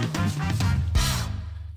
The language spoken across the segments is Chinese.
Thank you.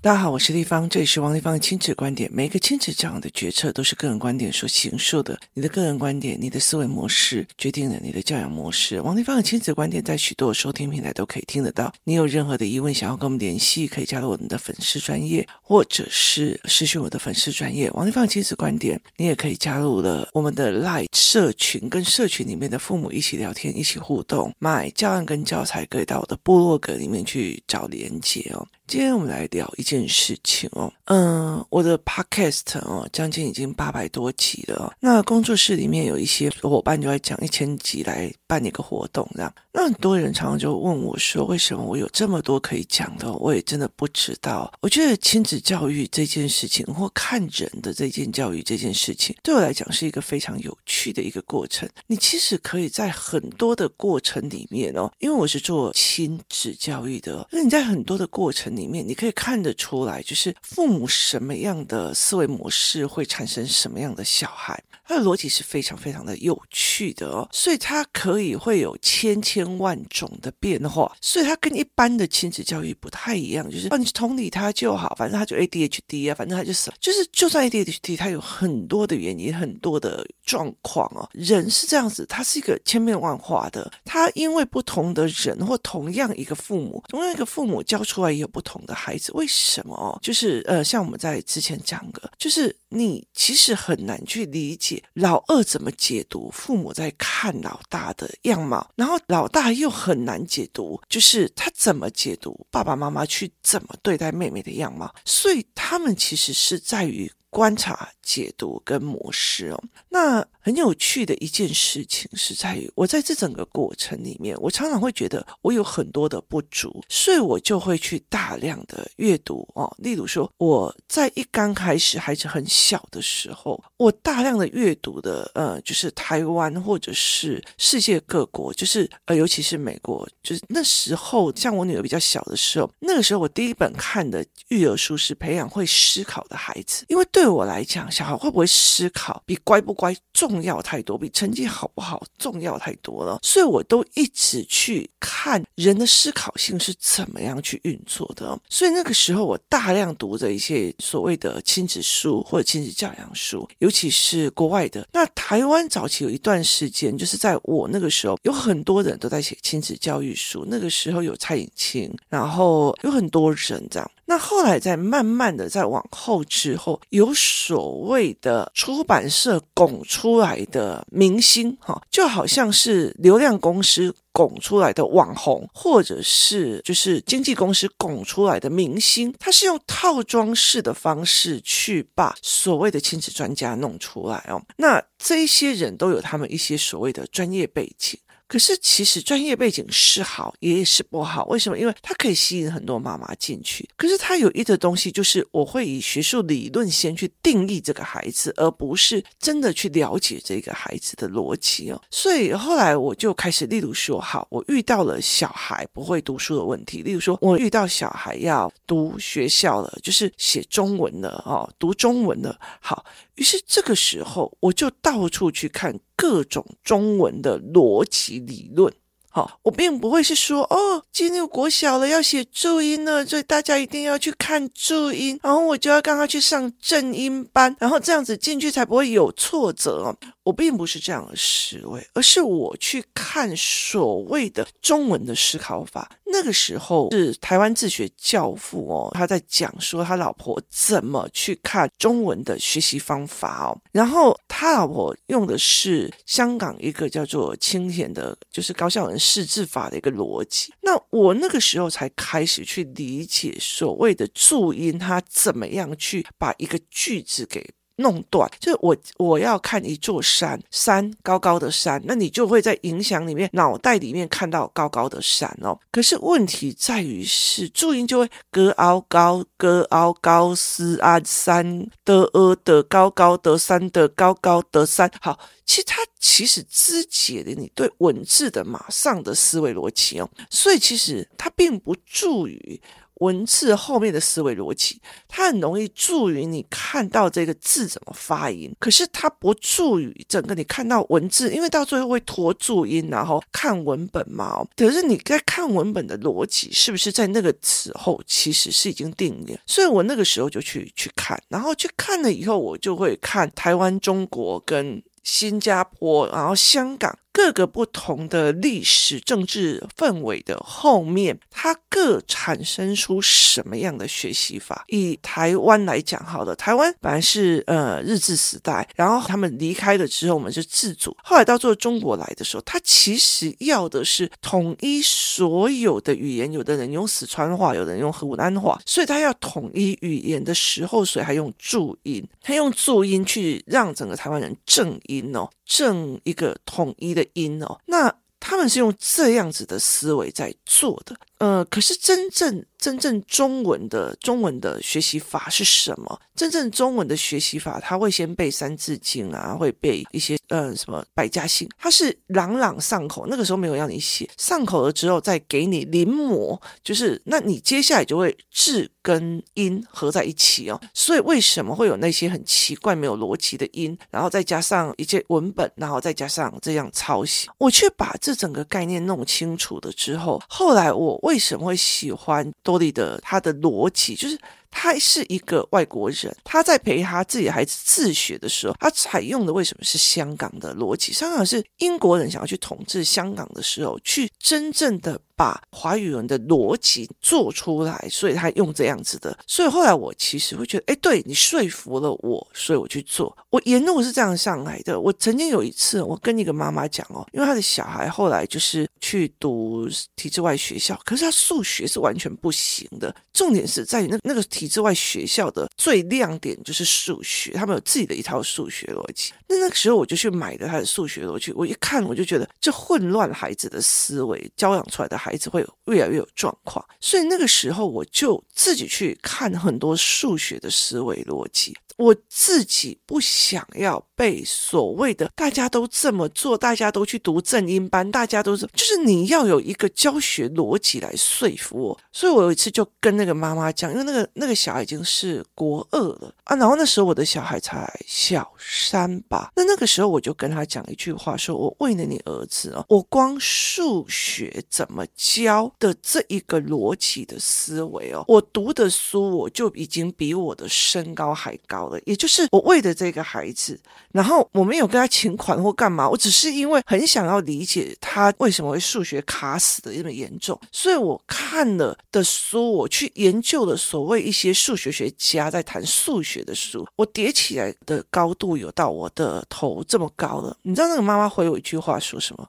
大家好，我是丽芳，这里是王立芳的亲子观点。每一个亲子教养的决策都是个人观点所形塑的。你的个人观点、你的思维模式，决定了你的教养模式。王立芳的亲子观点在许多收听平台都可以听得到。你有任何的疑问，想要跟我们联系，可以加入我们的粉丝专业，或者是私讯我的粉丝专业。王立芳的亲子观点，你也可以加入了我们的 LINE 社群，跟社群里面的父母一起聊天，一起互动。买教案跟教材，可以到我的部落格里面去找连接哦。今天我们来聊一件事情哦，嗯，我的 podcast 哦，将近已经八百多集了哦。那工作室里面有一些伙伴就在讲一千集来办一个活动，这样。那很多人常常就问我说，为什么我有这么多可以讲的？我也真的不知道。我觉得亲子教育这件事情，或看人的这件教育这件事情，对我来讲是一个非常有趣的一个过程。你其实可以在很多的过程里面哦，因为我是做亲子教育的，那你在很多的过程里。面你可以看得出来，就是父母什么样的思维模式会产生什么样的小孩，他的逻辑是非常非常的有趣的哦，所以他可以会有千千万种的变化，所以他跟一般的亲子教育不太一样，就是哦，你同理他就好，反正他就 ADHD 啊，反正他就什么，就是就算 ADHD，他有很多的原因，很多的状况哦，人是这样子，他是一个千变万化的，他因为不同的人或同样一个父母，同样一个父母教出来也有不。同的孩子为什么哦？就是呃，像我们在之前讲的，就是你其实很难去理解老二怎么解读父母在看老大的样貌，然后老大又很难解读，就是他怎么解读爸爸妈妈去怎么对待妹妹的样貌，所以他们其实是在于。观察、解读跟模式哦，那很有趣的一件事情是在于，我在这整个过程里面，我常常会觉得我有很多的不足，所以我就会去大量的阅读哦。例如说，我在一刚开始孩子很小的时候，我大量的阅读的呃，就是台湾或者是世界各国，就是呃，尤其是美国，就是那时候像我女儿比较小的时候，那个时候我第一本看的育儿书是《培养会思考的孩子》，因为对。对我来讲，小孩会不会思考，比乖不乖重要太多，比成绩好不好重要太多了。所以我都一直去看人的思考性是怎么样去运作的。所以那个时候，我大量读着一些所谓的亲子书或者亲子教养书，尤其是国外的。那台湾早期有一段时间，就是在我那个时候，有很多人都在写亲子教育书。那个时候有蔡颖清，然后有很多人这样。那后来在慢慢的再往后之后，有所谓的出版社拱出来的明星，哈，就好像是流量公司拱出来的网红，或者是就是经纪公司拱出来的明星，他是用套装式的方式去把所谓的亲子专家弄出来哦。那这些人都有他们一些所谓的专业背景。可是，其实专业背景是好，也是不好。为什么？因为它可以吸引很多妈妈进去。可是，它有一个东西，就是我会以学术理论先去定义这个孩子，而不是真的去了解这个孩子的逻辑哦。所以后来我就开始，例如说，好，我遇到了小孩不会读书的问题，例如说，我遇到小孩要读学校了，就是写中文了哦，读中文了。好，于是这个时候我就到处去看。各种中文的逻辑理论，好，我并不会是说哦，进入国小了要写注音了，所以大家一定要去看注音，然后我就要刚刚去上正音班，然后这样子进去才不会有挫折。我并不是这样的思维，而是我去看所谓的中文的思考法。那个时候是台湾自学教父哦，他在讲说他老婆怎么去看中文的学习方法哦。然后他老婆用的是香港一个叫做清田的，就是高校人识字法的一个逻辑。那我那个时候才开始去理解所谓的注音，它怎么样去把一个句子给。弄断，就是我我要看一座山，山高高的山，那你就会在影响里面脑袋里面看到高高的山哦。可是问题在于是注音就会格凹高格凹高斯啊山的呃的高高的山的高高的山。好，其实它其实肢解了你对文字的马上的思维逻辑哦，所以其实它并不助于。文字后面的思维逻辑，它很容易助于你看到这个字怎么发音，可是它不助于整个你看到文字，因为到最后会拖注音，然后看文本嘛。可是你在看文本的逻辑，是不是在那个时候其实是已经定了？所以我那个时候就去去看，然后去看了以后，我就会看台湾、中国跟新加坡，然后香港。各个不同的历史政治氛围的后面，它各产生出什么样的学习法？以台湾来讲，好了，台湾本来是呃日治时代，然后他们离开了之后，我们是自主。后来到做中国来的时候，他其实要的是统一所有的语言。有的人用四川话，有的人用湖南话，所以他要统一语言的时候，所以还用注音，他用注音去让整个台湾人正音哦。正一个统一的音哦，那他们是用这样子的思维在做的，呃，可是真正。真正中文的中文的学习法是什么？真正中文的学习法，他会先背《三字经》啊，会背一些呃什么百家姓，他是朗朗上口。那个时候没有让你写，上口了之后再给你临摹，就是那你接下来就会字跟音合在一起哦。所以为什么会有那些很奇怪没有逻辑的音，然后再加上一些文本，然后再加上这样抄袭？我去把这整个概念弄清楚了之后，后来我为什么会喜欢？玻璃的它的逻辑就是。他是一个外国人，他在陪他自己孩子自学的时候，他采用的为什么是香港的逻辑？香港是英国人想要去统治香港的时候，去真正的把华语文的逻辑做出来，所以他用这样子的。所以后来我其实会觉得，哎，对，你说服了我，所以我去做。我沿路是这样上来的。我曾经有一次，我跟一个妈妈讲哦，因为他的小孩后来就是去读体制外学校，可是他数学是完全不行的。重点是在于那那个。体之外学校的最亮点就是数学，他们有自己的一套数学逻辑。那那个时候我就去买了他的数学逻辑，我一看我就觉得这混乱孩子的思维，教养出来的孩子会越来越有状况。所以那个时候我就自己去看很多数学的思维逻辑。我自己不想要被所谓的大家都这么做，大家都去读正音班，大家都是就是你要有一个教学逻辑来说服我。所以我有一次就跟那个妈妈讲，因为那个那个小孩已经是国二了啊，然后那时候我的小孩才小三吧。那那个时候我就跟他讲一句话，说我为了你儿子哦，我光数学怎么教的这一个逻辑的思维哦，我读的书我就已经比我的身高还高了。也就是我为了这个孩子，然后我没有跟他请款或干嘛，我只是因为很想要理解他为什么会数学卡死的这么严重，所以我看了的书，我去研究了所谓一些数学学家在谈数学的书，我叠起来的高度有到我的头这么高了。你知道那个妈妈回我一句话说什么？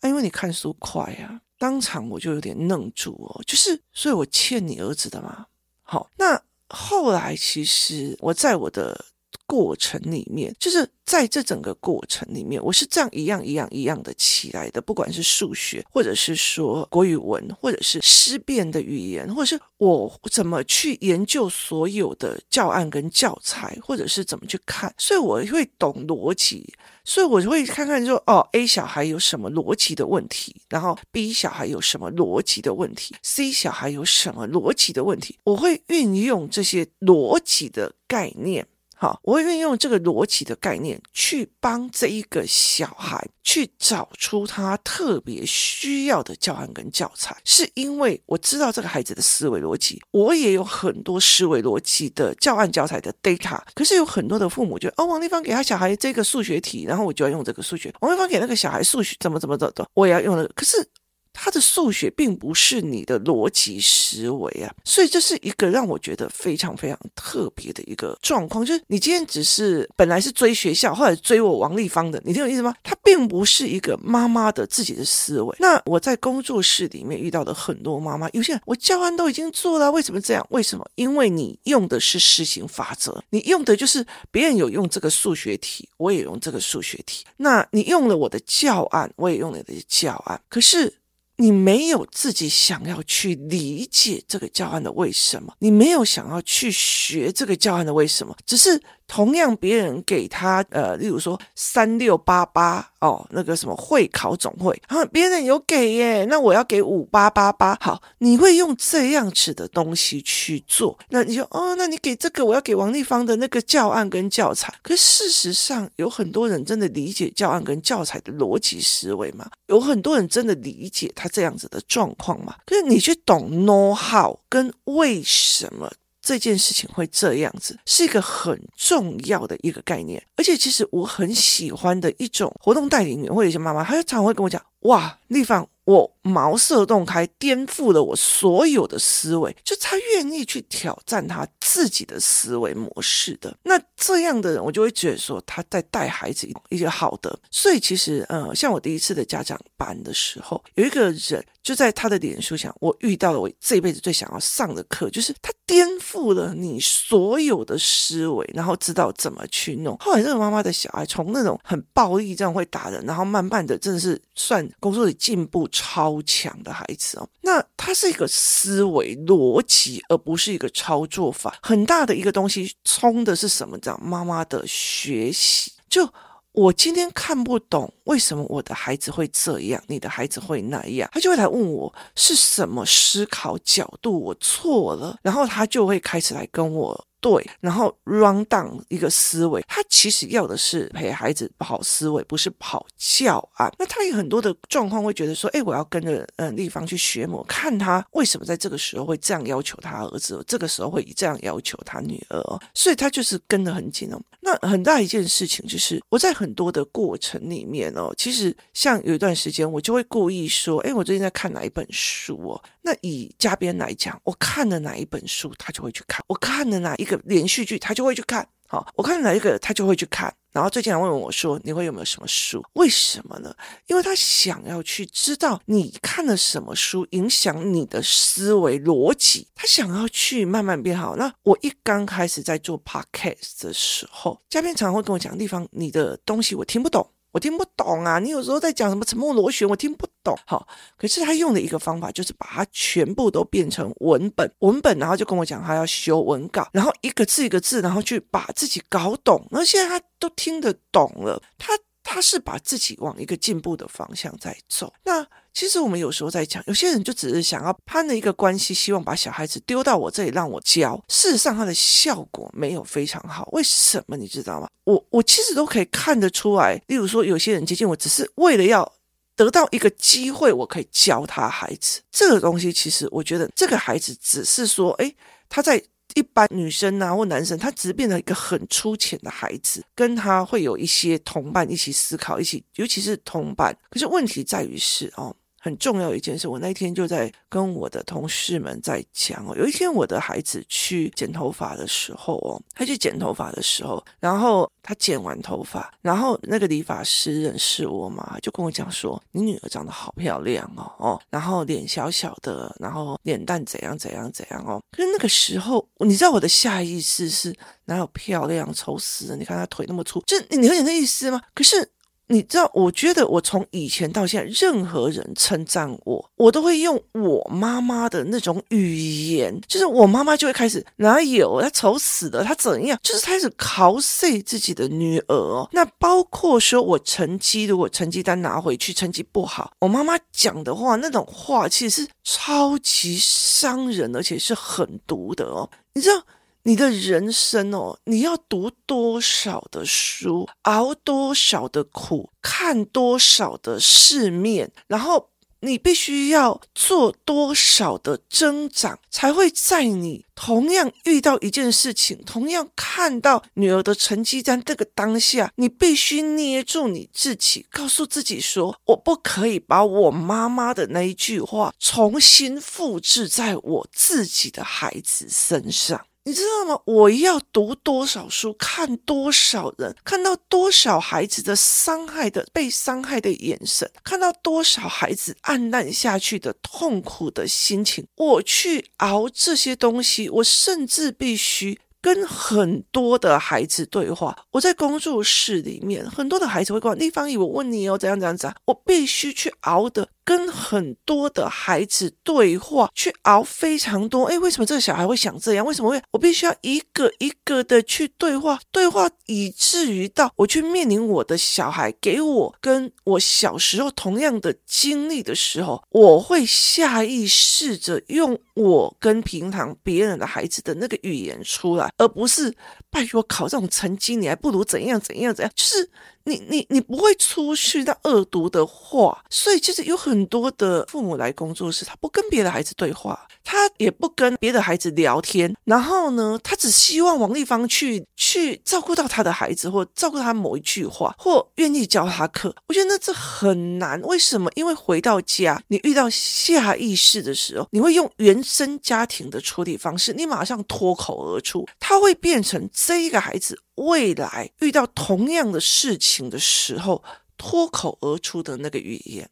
啊，因为你看书快啊！当场我就有点愣住哦，就是，所以我欠你儿子的嘛。好，那。后来，其实我在我的过程里面，就是在这整个过程里面，我是这样一样一样一样的起来的。不管是数学，或者是说国语文，或者是思辨的语言，或者是我怎么去研究所有的教案跟教材，或者是怎么去看，所以我会懂逻辑。所以我就会看看说，哦，A 小孩有什么逻辑的问题，然后 B 小孩有什么逻辑的问题，C 小孩有什么逻辑的问题，我会运用这些逻辑的概念。好，我会运用这个逻辑的概念去帮这一个小孩去找出他特别需要的教案跟教材，是因为我知道这个孩子的思维逻辑，我也有很多思维逻辑的教案教材的 data。可是有很多的父母觉得，哦，王丽芳给他小孩这个数学题，然后我就要用这个数学；王丽芳给那个小孩数学怎么怎么怎么，我也要用那个。可是。他的数学并不是你的逻辑思维啊，所以这是一个让我觉得非常非常特别的一个状况。就是你今天只是本来是追学校，后来追我王丽芳的，你听我意思吗？他并不是一个妈妈的自己的思维。那我在工作室里面遇到的很多妈妈，有些人我教案都已经做了，为什么这样？为什么？因为你用的是施行法则，你用的就是别人有用这个数学题，我也用这个数学题。那你用了我的教案，我也用了你的教案，可是。你没有自己想要去理解这个教案的为什么，你没有想要去学这个教案的为什么，只是同样别人给他呃，例如说三六八八哦，那个什么会考总会，然后别人有给耶，那我要给五八八八。好，你会用这样子的东西去做，那你就哦，那你给这个，我要给王立芳的那个教案跟教材。可事实上，有很多人真的理解教案跟教材的逻辑思维吗？有很多人真的理解他这样子的状况吗？可是你去懂 know how 跟为什么？这件事情会这样子，是一个很重要的一个概念，而且其实我很喜欢的一种活动带领员或者一些妈妈，她就常常会跟我讲：“哇，丽芳。”我茅塞顿开，颠覆了我所有的思维，就他愿意去挑战他自己的思维模式的。那这样的人，我就会觉得说他在带孩子一个好的。所以其实，呃，像我第一次的家长班的时候，有一个人就在他的脸书上，我遇到了我这辈子最想要上的课，就是他颠覆了你所有的思维，然后知道怎么去弄。后来这个妈妈的小孩从那种很暴力这样会打人，然后慢慢的真的是算工作里进步。超超强的孩子哦，那他是一个思维逻辑，而不是一个操作法。很大的一个东西，冲的是什么？叫妈妈的学习。就我今天看不懂为什么我的孩子会这样，你的孩子会那样，他就会来问我是什么思考角度我错了，然后他就会开始来跟我。对，然后 run down 一个思维，他其实要的是陪孩子跑思维，不是跑教案。那他有很多的状况会觉得说，哎，我要跟着嗯丽芳去学模，看他为什么在这个时候会这样要求他儿子，这个时候会这样要求他女儿，所以他就是跟得很紧哦。那很大一件事情就是，我在很多的过程里面哦，其实像有一段时间，我就会故意说，哎，我最近在看哪一本书哦。那以嘉宾来讲，我看了哪一本书，他就会去看；我看了哪一个连续剧，他就会去看。好，我看了哪一个，他就会去看。然后最近还问我说：“你会有没有什么书？为什么呢？因为他想要去知道你看了什么书，影响你的思维逻辑。他想要去慢慢变好。那我一刚开始在做 podcast 的时候，嘉宾常常会跟我讲：地方，你的东西我听不懂。”我听不懂啊！你有时候在讲什么沉默螺旋，我听不懂。好，可是他用的一个方法就是把它全部都变成文本，文本，然后就跟我讲他要修文稿，然后一个字一个字，然后去把自己搞懂。那现在他都听得懂了，他他是把自己往一个进步的方向在走。那。其实我们有时候在讲，有些人就只是想要攀了一个关系，希望把小孩子丢到我这里让我教。事实上，他的效果没有非常好。为什么你知道吗？我我其实都可以看得出来。例如说，有些人接近我，只是为了要得到一个机会，我可以教他孩子这个东西。其实我觉得这个孩子只是说，诶，他在。一般女生啊，或男生，他只是变成一个很粗浅的孩子，跟他会有一些同伴一起思考，一起，尤其是同伴。可是问题在于是哦。很重要一件事，我那天就在跟我的同事们在讲哦。有一天我的孩子去剪头发的时候哦，他去剪头发的时候，然后他剪完头发，然后那个理发师认识我嘛，就跟我讲说：“你女儿长得好漂亮哦哦，然后脸小小的，然后脸蛋怎样怎样怎样哦。”可是那个时候，你知道我的下意识是哪有漂亮，丑死了！你看她腿那么粗，就你了解那意思吗？可是。你知道，我觉得我从以前到现在，任何人称赞我，我都会用我妈妈的那种语言，就是我妈妈就会开始哪有她丑死了，她怎样，就是开始考 C 自己的女儿哦。那包括说我成绩，如果成绩单拿回去，成绩不好，我妈妈讲的话，那种话其实是超级伤人，而且是很毒的哦。你知道？你的人生哦，你要读多少的书，熬多少的苦，看多少的世面，然后你必须要做多少的增长，才会在你同样遇到一件事情，同样看到女儿的成绩单这个当下，你必须捏住你自己，告诉自己说：我不可以把我妈妈的那一句话重新复制在我自己的孩子身上。你知道吗？我要读多少书，看多少人，看到多少孩子的伤害的被伤害的眼神，看到多少孩子黯淡下去的痛苦的心情，我去熬这些东西，我甚至必须。跟很多的孩子对话，我在工作室里面，很多的孩子会跟我，丽芳姨，我问你哦，怎样怎样怎样，我必须去熬的跟很多的孩子对话，去熬非常多。哎，为什么这个小孩会想这样？为什么会？我必须要一个一个的去对话，对话以至于到我去面临我的小孩给我跟我小时候同样的经历的时候，我会下意识着用我跟平常别人的孩子的那个语言出来，而不是拜托考这种成绩，你还不如怎样怎样怎样，就是。你你你不会出去的恶毒的话，所以其实有很多的父母来工作室，他不跟别的孩子对话，他也不跟别的孩子聊天，然后呢，他只希望王立芳去去照顾到他的孩子，或照顾他某一句话，或愿意教他课。我觉得那这很难，为什么？因为回到家，你遇到下意识的时候，你会用原生家庭的处理方式，你马上脱口而出，他会变成这一个孩子。未来遇到同样的事情的时候，脱口而出的那个语言，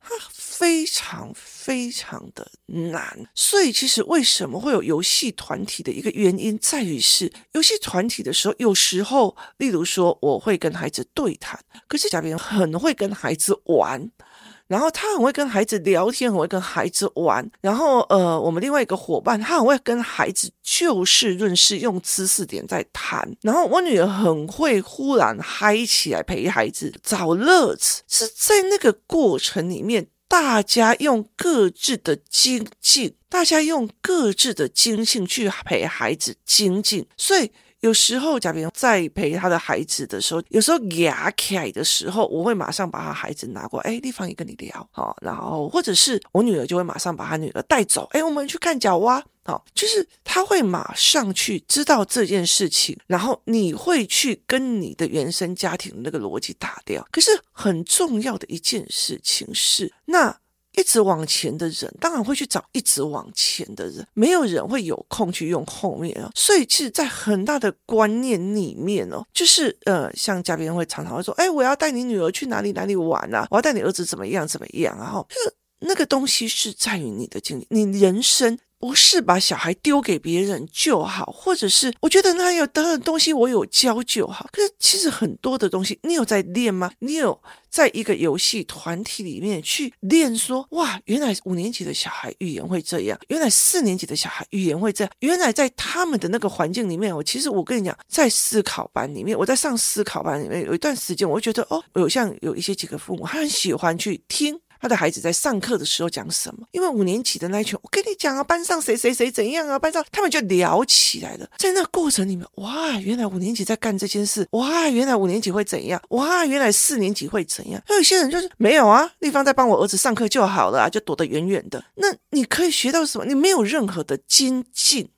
它非常非常的难。所以，其实为什么会有游戏团体的一个原因，在于是游戏团体的时候，有时候，例如说，我会跟孩子对谈，可是嘉宾很会跟孩子玩。然后他很会跟孩子聊天，很会跟孩子玩。然后，呃，我们另外一个伙伴，他很会跟孩子就事论事，用知识点在谈。然后我女儿很会忽然嗨起来，陪孩子找乐子，是在那个过程里面，大家用各自的精进，大家用各自的精进去陪孩子精进，所以。有时候，贾平在陪他的孩子的时候，有时候牙起的时候，我会马上把他孩子拿过来，哎，丽芳也跟你聊，好，然后或者是我女儿就会马上把她女儿带走，哎，我们去看角蛙，好，就是他会马上去知道这件事情，然后你会去跟你的原生家庭那个逻辑打掉。可是很重要的一件事情是，那。一直往前的人，当然会去找一直往前的人，没有人会有空去用后面哦。所以，其实，在很大的观念里面哦，就是呃，像嘉宾会常常会说：“哎，我要带你女儿去哪里哪里玩啊，我要带你儿子怎么样怎么样。”然后，那个东西是在于你的经历，你人生。不是把小孩丢给别人就好，或者是我觉得那有等等东西我有教就好。可是其实很多的东西，你有在练吗？你有在一个游戏团体里面去练说，哇，原来五年级的小孩语言会这样，原来四年级的小孩语言会这样，原来在他们的那个环境里面，我其实我跟你讲，在思考班里面，我在上思考班里面有一段时间，我觉得哦，有像有一些几个父母，他很喜欢去听。他的孩子在上课的时候讲什么？因为五年级的那一群，我跟你讲啊，班上谁谁谁怎样啊，班上他们就聊起来了。在那过程里面，哇，原来五年级在干这件事，哇，原来五年级会怎样，哇，原来四年级会怎样。还有些人就是没有啊，丽芳在帮我儿子上课就好了啊，就躲得远远的。那你可以学到什么？你没有任何的精进。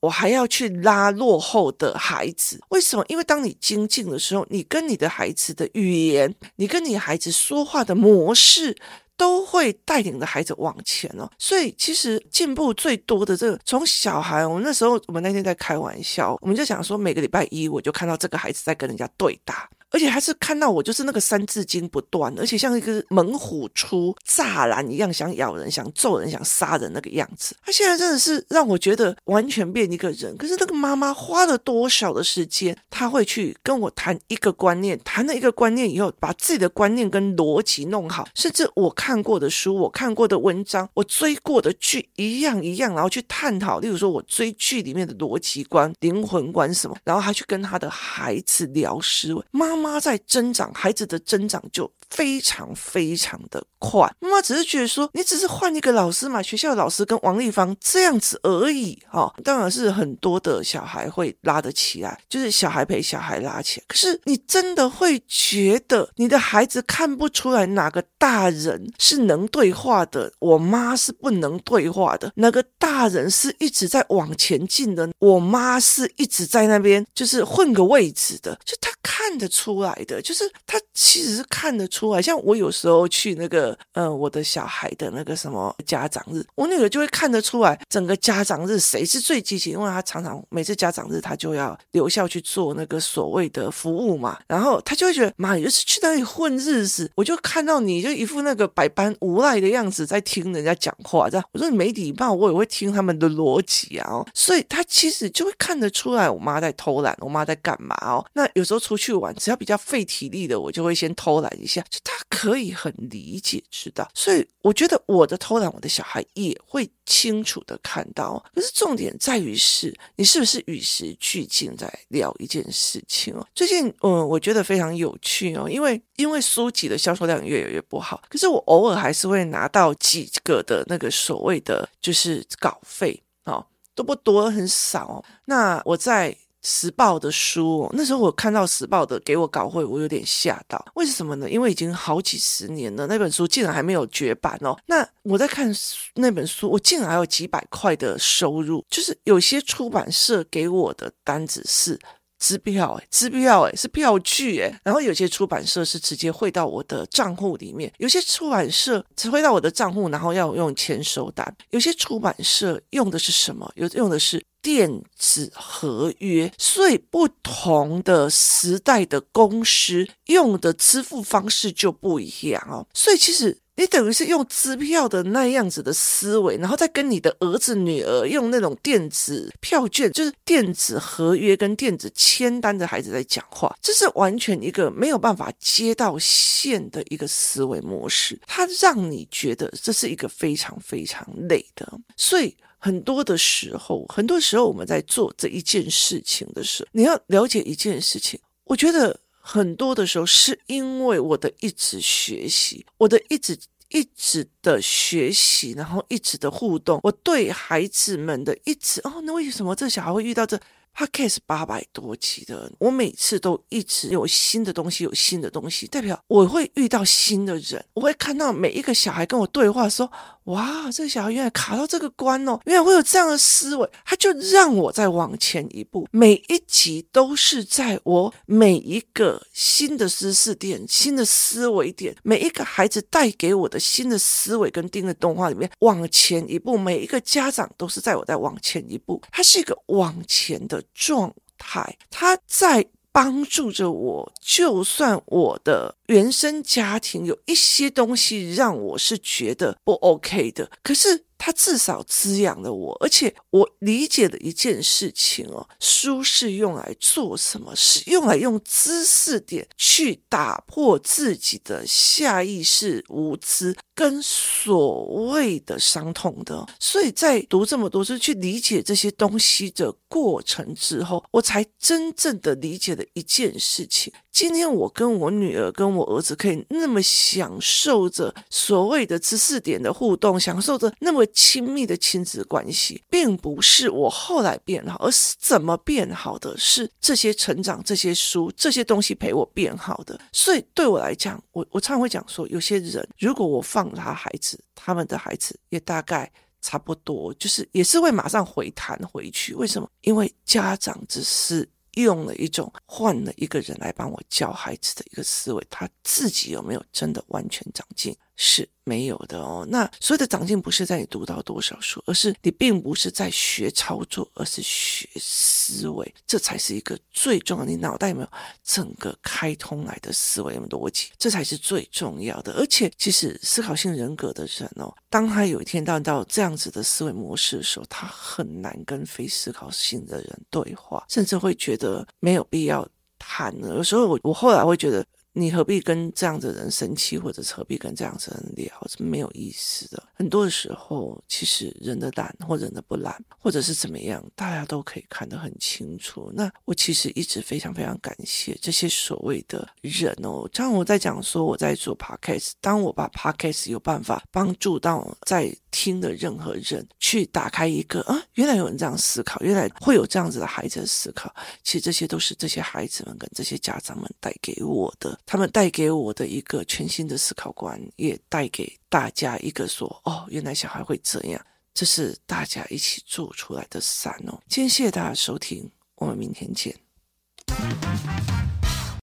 我还要去拉落后的孩子，为什么？因为当你精进的时候，你跟你的孩子的语言，你跟你孩子说话的模式，都会带领着孩子往前哦。所以其实进步最多的这个，从小孩，我们那时候，我们那天在开玩笑，我们就想说，每个礼拜一我就看到这个孩子在跟人家对打。而且还是看到我，就是那个三字经不断，而且像一个猛虎出栅栏一样，想咬人、想揍人、想杀人那个样子。他现在真的是让我觉得完全变一个人。可是那个妈妈花了多少的时间，他会去跟我谈一个观念，谈了一个观念以后，把自己的观念跟逻辑弄好，甚至我看过的书、我看过的文章、我追过的剧一样一样，然后去探讨。例如说，我追剧里面的逻辑观、灵魂观什么，然后还去跟他的孩子聊思维。妈。妈妈在增长，孩子的增长就非常非常的快。妈妈只是觉得说，你只是换一个老师嘛，学校的老师跟王丽芳这样子而已哈、哦。当然是很多的小孩会拉得起来，就是小孩陪小孩拉起来。可是你真的会觉得你的孩子看不出来哪个大人是能对话的，我妈是不能对话的。哪个大人是一直在往前进的，我妈是一直在那边就是混个位置的，就他看得。出来的就是他其实是看得出出来，像我有时候去那个呃我的小孩的那个什么家长日，我女儿就会看得出来整个家长日谁是最积极，因为她常常每次家长日她就要留校去做那个所谓的服务嘛，然后她就会觉得妈，你就是去那里混日子，我就看到你就一副那个百般无赖的样子在听人家讲话，这样我说你没礼貌，我也会听他们的逻辑啊，所以他其实就会看得出来我妈在偷懒，我妈在干嘛哦，那有时候出去玩只要。比较费体力的，我就会先偷懒一下。就他可以很理解知道，所以我觉得我的偷懒，我的小孩也会清楚的看到。可是重点在于是，你是不是与时俱进在聊一件事情哦？最近嗯，我觉得非常有趣哦，因为因为书籍的销售量越来越不好，可是我偶尔还是会拿到几个的那个所谓的就是稿费哦，都不多，很少。那我在。时报的书，那时候我看到时报的给我稿费，我有点吓到。为什么呢？因为已经好几十年了，那本书竟然还没有绝版哦。那我在看那本书，我竟然还有几百块的收入。就是有些出版社给我的单子是支票，哎，支票，哎，是票据，哎。然后有些出版社是直接汇到我的账户里面，有些出版社只汇到我的账户，然后要用签收单。有些出版社用的是什么？有用的是。电子合约，所以不同的时代的公司用的支付方式就不一样哦。所以其实你等于是用支票的那样子的思维，然后再跟你的儿子女儿用那种电子票券，就是电子合约跟电子签单的孩子在讲话，这是完全一个没有办法接到线的一个思维模式，它让你觉得这是一个非常非常累的，所以。很多的时候，很多时候我们在做这一件事情的时候，你要了解一件事情。我觉得很多的时候是因为我的一直学习，我的一直一直的学习，然后一直的互动，我对孩子们的一直哦，那为什么这小孩会遇到这？Podcast 八百多集的，我每次都一直有新的东西，有新的东西，代表我会遇到新的人，我会看到每一个小孩跟我对话说，哇，这个小孩原来卡到这个关哦，原来会有这样的思维，他就让我再往前一步。每一集都是在我每一个新的知识点、新的思维点，每一个孩子带给我的新的思维跟订阅动画里面往前一步，每一个家长都是在我在往前一步，它是一个往前的。状态，他在帮助着我。就算我的原生家庭有一些东西让我是觉得不 OK 的，可是他至少滋养了我。而且我理解的一件事情哦，书是用来做什么？是用来用知识点去打破自己的下意识无知跟所谓的伤痛的。所以在读这么多书去理解这些东西的过程之后，我才真正的理解了一件事情。今天我跟我女儿跟我儿子可以那么享受着所谓的知识点的互动，享受着那么亲密的亲子关系，并不是我后来变好，而是怎么变好的，是这些成长、这些书、这些东西陪我变好的。所以对我来讲，我我常常会讲说，有些人如果我放他孩子，他们的孩子也大概差不多，就是也是会马上回弹回去。为什么？因为家长只是。用了一种换了一个人来帮我教孩子的一个思维，他自己有没有真的完全长进？是。没有的哦，那所有的长进不是在你读到多少书，而是你并不是在学操作，而是学思维，这才是一个最重要。你脑袋有没有整个开通来的思维逻辑？这才是最重要的。而且，其实思考性人格的人哦，当他有一天到到这样子的思维模式的时候，他很难跟非思考性的人对话，甚至会觉得没有必要谈了。有时候我我后来会觉得。你何必跟这样的人生气，或者何必跟这样子的人聊？是没有意思的。很多的时候，其实人的懒或人的不懒，或者是怎么样，大家都可以看得很清楚。那我其实一直非常非常感谢这些所谓的人哦。像我在讲说我在做 podcast，当我把 podcast 有办法帮助到在听的任何人去打开一个啊，原来有人这样思考，原来会有这样子的孩子的思考。其实这些都是这些孩子们跟这些家长们带给我的。他们带给我的一个全新的思考观，也带给大家一个说：“哦，原来小孩会这样。”这是大家一起做出来的伞哦。今天谢谢大家收听，我们明天见。